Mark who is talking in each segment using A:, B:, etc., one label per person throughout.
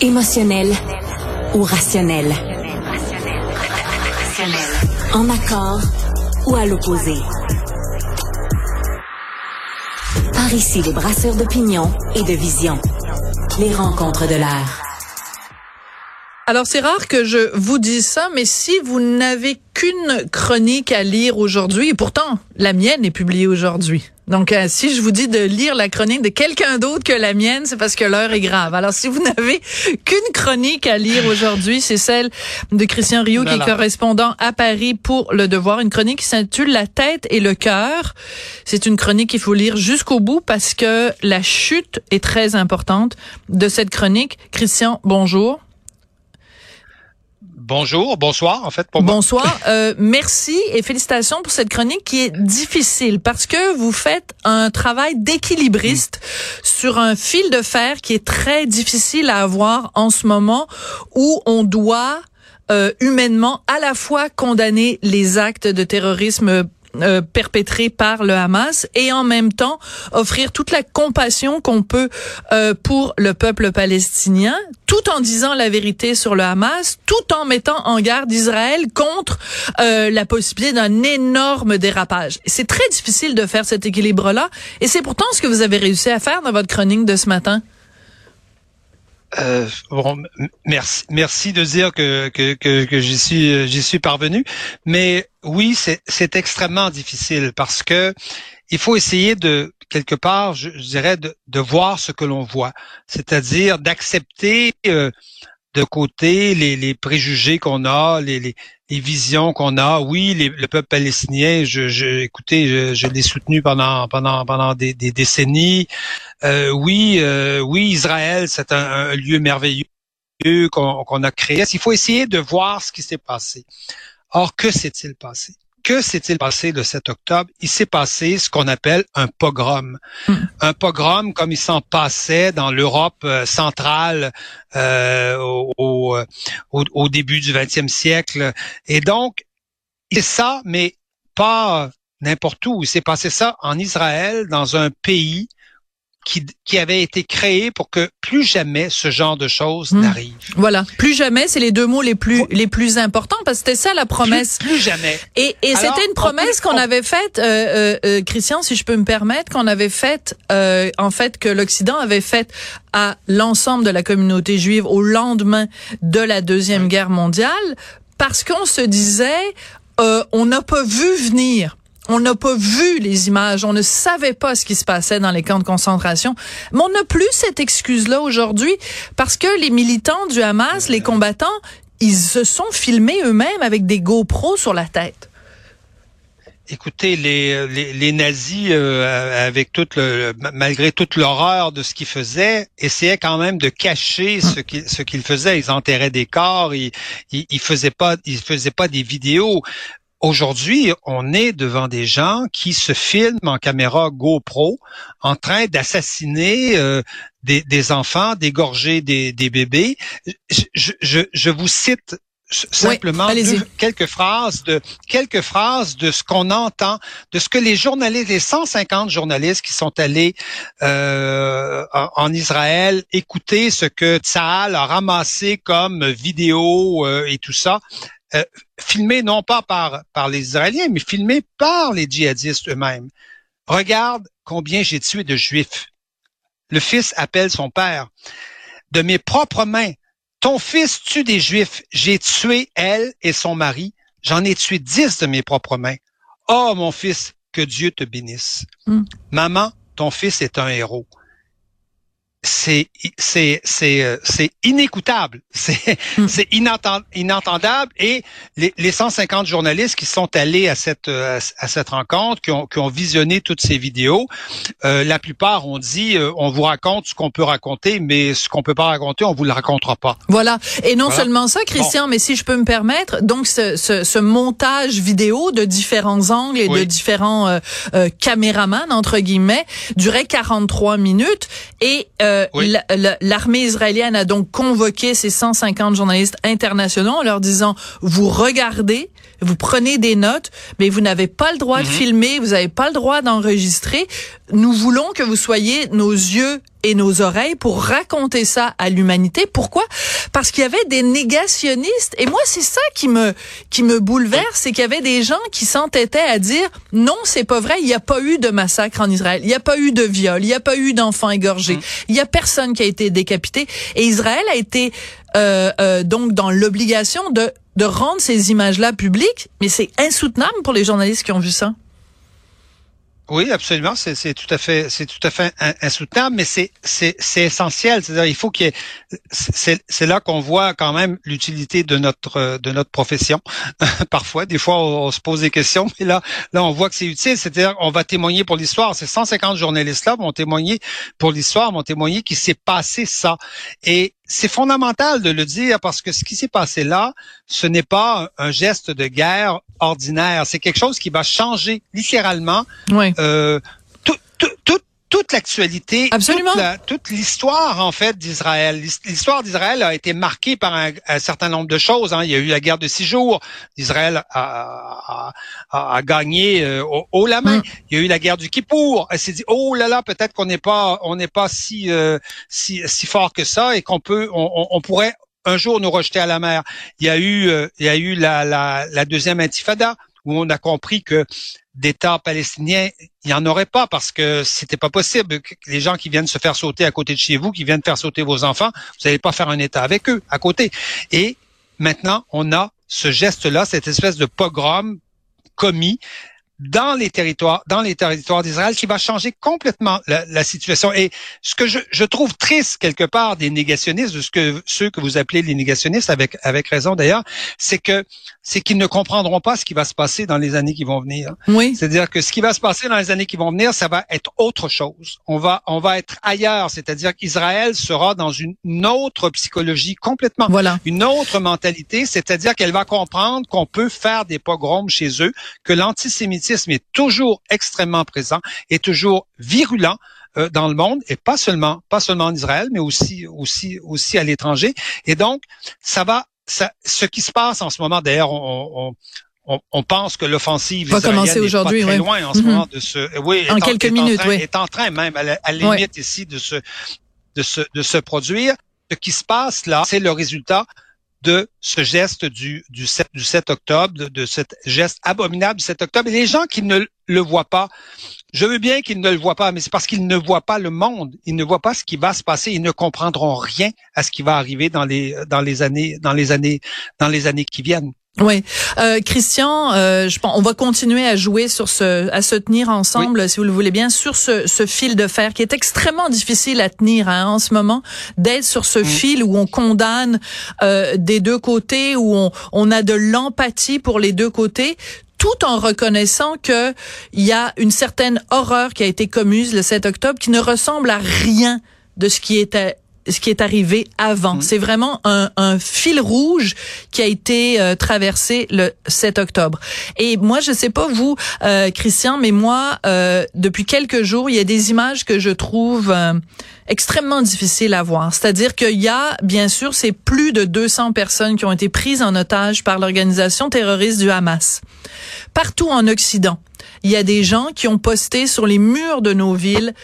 A: Émotionnel ou rationnel? En accord ou à l'opposé? Par ici, les brasseurs d'opinion et de vision. Les rencontres de l'air.
B: Alors c'est rare que je vous dise ça, mais si vous n'avez qu'une chronique à lire aujourd'hui, et pourtant la mienne est publiée aujourd'hui. Donc euh, si je vous dis de lire la chronique de quelqu'un d'autre que la mienne, c'est parce que l'heure est grave. Alors si vous n'avez qu'une chronique à lire aujourd'hui, c'est celle de Christian Rio qui est correspondant à Paris pour Le Devoir, une chronique qui s'intitule La tête et le cœur. C'est une chronique qu'il faut lire jusqu'au bout parce que la chute est très importante de cette chronique. Christian, bonjour.
C: Bonjour, bonsoir en fait pour
B: Bonsoir, euh, merci et félicitations pour cette chronique qui est difficile parce que vous faites un travail d'équilibriste sur un fil de fer qui est très difficile à avoir en ce moment où on doit euh, humainement à la fois condamner les actes de terrorisme euh, perpétrés par le Hamas et en même temps offrir toute la compassion qu'on peut euh, pour le peuple palestinien, tout en disant la vérité sur le Hamas, tout en mettant en garde Israël contre euh, la possibilité d'un énorme dérapage. C'est très difficile de faire cet équilibre-là et c'est pourtant ce que vous avez réussi à faire dans votre chronique de ce matin.
C: Euh, bon, merci, merci de dire que, que, j'y suis, j'y suis parvenu. Mais oui, c'est extrêmement difficile parce que il faut essayer de quelque part, je, dirais, de, de, voir ce que l'on voit, c'est-à-dire d'accepter euh, de côté les, préjugés qu'on a, les, visions qu'on a. Oui, le peuple palestinien, je, je écoutez, je, l'ai soutenu pendant des décennies. Euh, oui, euh, oui, Israël, c'est un, lieu merveilleux qu'on a créé. Il faut essayer de voir ce qui s'est passé? Or, que s'est-il passé? Que s'est-il passé le 7 octobre? Il s'est passé ce qu'on appelle un pogrom. Hmm. Un pogrom comme il s'en passait dans l'Europe euh, centrale euh, au, au, au, début du 20e siècle. Et donc, c'est ça, mais pas n'importe où. Il s'est passé ça en Israël, dans un pays qui, qui avait été créé pour que plus jamais ce genre de choses hmm. n'arrive.
B: Voilà, plus jamais, c'est les deux mots les plus les plus importants parce que c'était ça la promesse.
C: Plus, jamais.
B: Et, et c'était une promesse qu'on avait faite, euh, euh, euh, Christian, si je peux me permettre, qu'on avait faite, euh, en fait, que l'Occident avait faite à l'ensemble de la communauté juive au lendemain de la deuxième guerre mondiale, parce qu'on se disait, euh, on n'a pas vu venir on n'a pas vu les images, on ne savait pas ce qui se passait dans les camps de concentration. Mais on n'a plus cette excuse-là aujourd'hui parce que les militants du Hamas, les combattants, ils se sont filmés eux-mêmes avec des GoPros sur la tête.
C: Écoutez, les, les, nazis, euh, avec toute le, malgré toute l'horreur de ce qu'ils faisaient, essayaient quand même de cacher ce qu'ils ce qu'ils faisaient. Ils enterraient des corps, ils, ils, ils faisaient pas ils faisaient pas des vidéos. Aujourd'hui, on est devant des gens qui se filment en caméra GoPro en train d'assassiner euh, des, enfants, d'égorger des, bébés. Je, vous cite simplement quelques phrases de quelques phrases de ce qu'on entend, de ce que les journalistes, les 150 journalistes qui sont allés euh, en, Israël écouter ce que Tsahal a ramassé comme vidéo euh, et tout ça. Euh, filmé non pas par, par les Israéliens, mais filmé par les djihadistes eux-mêmes. Regarde combien j'ai tué de juifs. Le fils appelle son père. De mes propres mains, ton fils tue des juifs. J'ai tué elle et son mari. J'en ai tué dix de mes propres mains. Oh, mon fils, que Dieu te bénisse. Hmm. Maman, ton fils est un héros c'est c'est c'est euh, c'est inécoutable, c'est hmm. c'est inentendable et les, les 150 journalistes qui sont allés à cette euh, à cette rencontre, qui ont qui ont visionné toutes ces vidéos, euh, la plupart ont dit on vous raconte ce qu'on peut raconter, mais ce qu'on peut pas raconter, on vous le racontera pas.
B: Voilà. Et non seulement ça, Christian, mais si je peux me permettre, donc ce, ce, ce montage vidéo de différents angles et de différents caméramans entre guillemets durait 43 minutes et euh, l'armée israélienne a donc convoqué ces 150 journalistes internationaux en leur disant, vous regardez, vous prenez des notes, mais vous n'avez pas le droit de mhm. filmer, vous n'avez pas le droit d'enregistrer. Nous voulons que vous soyez nos yeux et nos oreilles pour raconter ça à l'humanité. Pourquoi? Parce qu'il y avait des négationnistes et moi c'est ça qui me qui me bouleverse, c'est qu'il y avait des gens qui s'entêtaient à dire non, c'est pas vrai, il n'y a pas eu de massacre en Israël, il n'y a pas eu de viol, il n'y a pas eu d'enfants égorgés, mm. il y a personne qui a été décapité et Israël a été euh, euh, donc dans l'obligation de de rendre ces images-là publiques, mais c'est insoutenable pour les journalistes qui ont vu ça.
C: Oui, absolument. C'est tout à fait, c'est tout à fait insoutenable, mais c'est c'est essentiel. C'est-à-dire, il faut qu'il. C'est là qu'on voit quand même l'utilité de notre de notre profession. Parfois, des fois, on, se pose des questions, mais là, là, on voit que c'est utile. C'est-à-dire, on va témoigner pour l'histoire. Ces 150 journalistes là vont témoigner pour l'histoire, vont témoigner qu'il s'est passé ça. Et c'est fondamental de le dire parce que ce qui s'est passé là, ce n'est pas un geste de guerre ordinaire. C'est quelque chose qui va changer littéralement euh, toute l'actualité, toute l'histoire en fait d'Israël. L'histoire d'Israël a été marquée par un, certain nombre de choses. Hein. Il y a eu la guerre de six jours. Israël a, a, a gagné euh, au, la main. Mm. Il y a eu la guerre du Kippour. Elle s'est dit oh là là, peut-être qu'on n'est pas on n'est pas si, euh, si si fort que ça et qu'on peut on, on, pourrait un jour nous rejeter à la mer. Il y a eu euh, il y a eu la, la, la deuxième intifada où on a compris que d'État palestinien, il n'y en aurait pas parce que c'était pas possible. Les gens qui viennent se faire sauter à côté de chez vous, qui viennent faire sauter vos enfants, vous n'allez pas faire un État avec eux à côté. Et maintenant, on a ce geste-là, cette espèce de pogrom commis dans les territoires, dans les territoires d'Israël, qui va changer complètement la, situation. Et ce que je, je, trouve triste quelque part des négationnistes, de ce que ceux que vous appelez les négationnistes, avec avec raison d'ailleurs, c'est que c'est qu'ils ne comprendront pas ce qui va se passer dans les années qui vont venir.
B: Oui.
C: C'est-à-dire que ce qui va se passer dans les années qui vont venir, ça va être autre chose. On va on va être ailleurs, c'est-à-dire qu'Israël sera dans une autre psychologie complètement,
B: voilà.
C: une autre mentalité, c'est-à-dire qu'elle va comprendre qu'on peut faire des pogroms chez eux, que l'antisémitisme est toujours extrêmement présent et toujours virulent euh, dans le monde et pas seulement pas seulement en Israël mais aussi aussi aussi à l'étranger. Et donc ça va ça, ce qui se passe en ce moment d'ailleurs on, on, on, pense que l'offensive
B: va commencer aujourd'hui
C: très loin en ce mm-hmm. moment de ce oui
B: en quelques minutes
C: en train,
B: oui
C: est en train même à la, limite ici de se de se de se produire. Ce qui se passe là c'est le résultat de ce geste du, du, 7, du 7 octobre, de, de cet geste abominable du 7 octobre. Et les gens qui ne le voient pas, je veux bien qu'ils ne le voient pas, mais c'est parce qu'ils ne voient pas le monde. Ils ne voient pas ce qui va se passer. Ils ne comprendront rien à ce qui va arriver dans les, dans les années, dans les années, dans les années qui viennent.
B: Oui, euh, Christian, euh, je pense on va continuer à jouer sur ce, à se tenir ensemble, si vous le voulez bien, sur ce, ce, fil de fer qui est extrêmement difficile à tenir hein, en ce moment, d'être sur ce mm. fil où on condamne euh, des deux côtés, où on, on a de l'empathie pour les deux côtés, tout en reconnaissant que il y a une certaine horreur qui a été commise le 7 octobre qui ne ressemble à rien de ce qui était ce qui est arrivé avant. C'est vraiment un, un, fil rouge qui a été euh, traversé le 7 octobre. Et moi, je sais pas vous, euh, Christian, mais moi, euh, depuis quelques jours, il y a des images que je trouve extrêmement difficiles à voir. C'est-à-dire qu'il y a, bien sûr, c'est plus de 200 personnes qui ont été prises en otage par l'organisation terroriste du Hamas. Partout en Occident, il y a des gens qui ont posté sur les murs de nos villes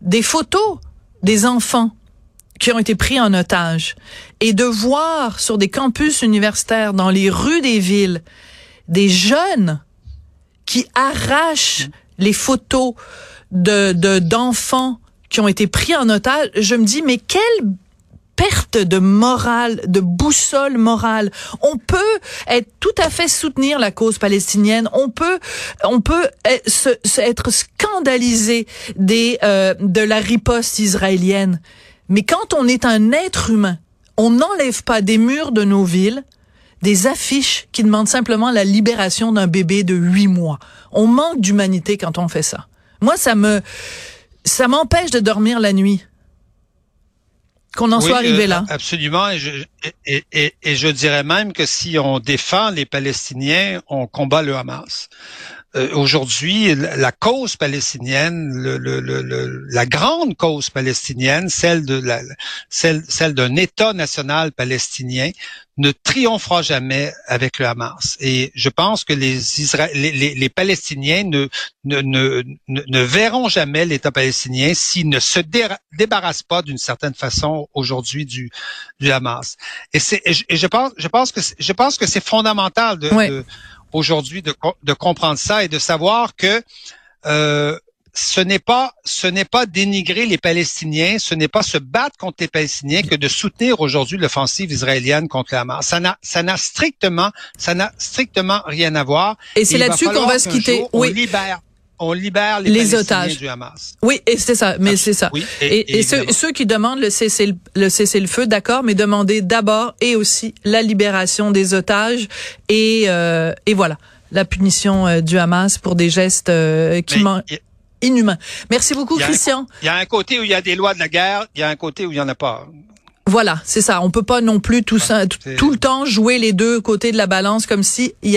B: des photos des enfants qui ont été pris en otage et de voir sur des campus universitaires dans les rues des villes des jeunes qui arrachent les photos de d'enfants qui ont été pris en otage, je me dis mais quelle perte de morale, de boussole morale. On peut être tout à fait soutenir la cause palestinienne. On peut, on peut être scandalisé des euh, de la riposte israélienne. Mais quand on est un être humain, on n'enlève pas des murs de nos villes des affiches qui demandent simplement la libération d'un bébé de huit mois. On manque d'humanité quand on fait ça. Moi, ça me, ça m'empêche de dormir la nuit. Qu'on en soit arrivé là.
C: Euh, absolument. Et je, et, et, je dirais même que si on défend les Palestiniens, on combat le Hamas. Euh, aujourd'hui, la cause palestinienne, le, le, le, la grande cause palestinienne, celle de la, celle, celle d'un État national palestinien, ne triomphera jamais avec le Hamas. Et je pense que les, les, les, Palestiniens ne, ne, ne, ne verront jamais l'État palestinien s'ils ne se débarrassent pas d'une certaine façon aujourd'hui du, du Hamas. Et, c'est, et je, pense, je pense que je pense que c'est fondamental de, de aujourd'hui de, de, comprendre ça et de savoir que euh, ce n'est pas ce n'est pas dénigrer les Palestiniens, ce n'est pas se battre contre les Palestiniens que de soutenir aujourd'hui l'offensive israélienne contre le Hamas. Ça n'a ça n'a strictement ça n'a strictement rien à voir.
B: Et c'est là-dessus qu'on va se quitter.
C: oui. On libère on libère les, les otages du Hamas.
B: Oui, et c'est ça, mais c'est ça. et, et, ceux, ceux, qui demandent le cessez le, cessez le feu, d'accord, mais demandez d'abord et aussi la libération des otages et euh, et voilà la punition euh, du Hamas pour des gestes euh, qui inhumain. Merci beaucoup, Christian.
C: Il y a un côté où il y a des lois de la guerre, il y a un côté où il y en a pas.
B: Voilà, c'est ça. On peut pas non plus tout, ça, tout, le temps jouer les deux côtés de la balance comme si il y avait